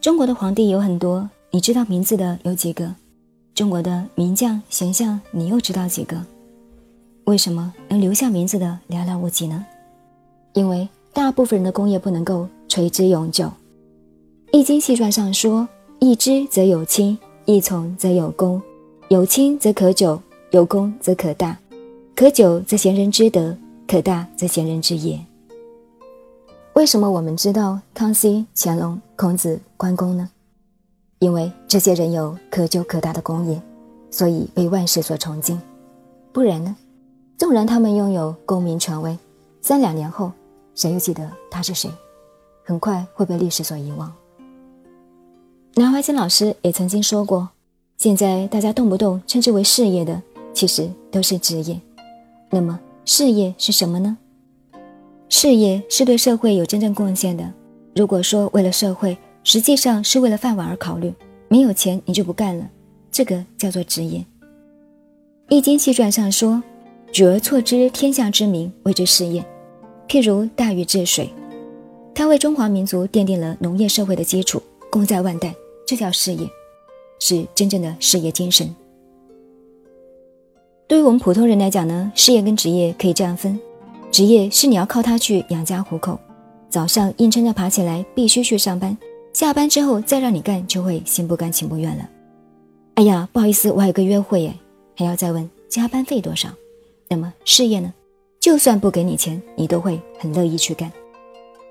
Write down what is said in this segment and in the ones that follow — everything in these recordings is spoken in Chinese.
中国的皇帝有很多，你知道名字的有几个？中国的名将贤相，你又知道几个？为什么能留下名字的寥寥无几呢？因为大部分人的功业不能够垂之永久。《易经》细传上说：“易之则有亲，易从则有功。有亲则可久，有功则可大。可久则贤人之德，可大则贤人之业。”为什么我们知道康熙、乾隆、孔子、关公呢？因为这些人有可就可大的功业，所以被万世所崇敬。不然呢？纵然他们拥有功名权威，三两年后，谁又记得他是谁？很快会被历史所遗忘。南怀瑾老师也曾经说过：现在大家动不动称之为事业的，其实都是职业。那么，事业是什么呢？事业是对社会有真正贡献的。如果说为了社会，实际上是为了饭碗而考虑，没有钱你就不干了，这个叫做职业。《易经》细传上说：“举而错之天下之民，谓之事业。”譬如大禹治水，他为中华民族奠定了农业社会的基础，功在万代，这叫事业，是真正的事业精神。对于我们普通人来讲呢，事业跟职业可以这样分。职业是你要靠它去养家糊口，早上硬撑着爬起来必须去上班，下班之后再让你干就会心不甘情不愿了。哎呀，不好意思，我还有个约会耶，还要再问加班费多少。那么事业呢？就算不给你钱，你都会很乐意去干。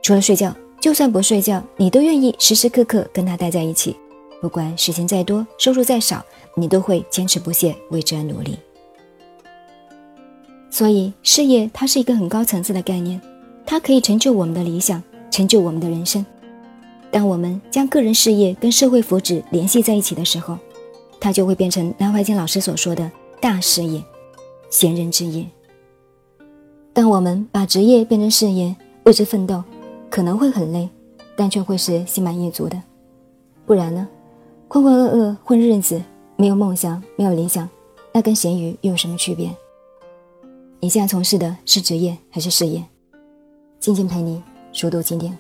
除了睡觉，就算不睡觉，你都愿意时时刻刻跟他待在一起。不管事情再多，收入再少，你都会坚持不懈为之而努力。所以，事业它是一个很高层次的概念，它可以成就我们的理想，成就我们的人生。当我们将个人事业跟社会福祉联系在一起的时候，它就会变成南怀瑾老师所说的大事业，贤人之业。当我们把职业变成事业，为之奋斗，可能会很累，但却会是心满意足的。不然呢，浑浑噩噩混日子，没有梦想，没有理想，那跟咸鱼又有什么区别？你现在从事的是职业还是事业？静静陪你熟读经典。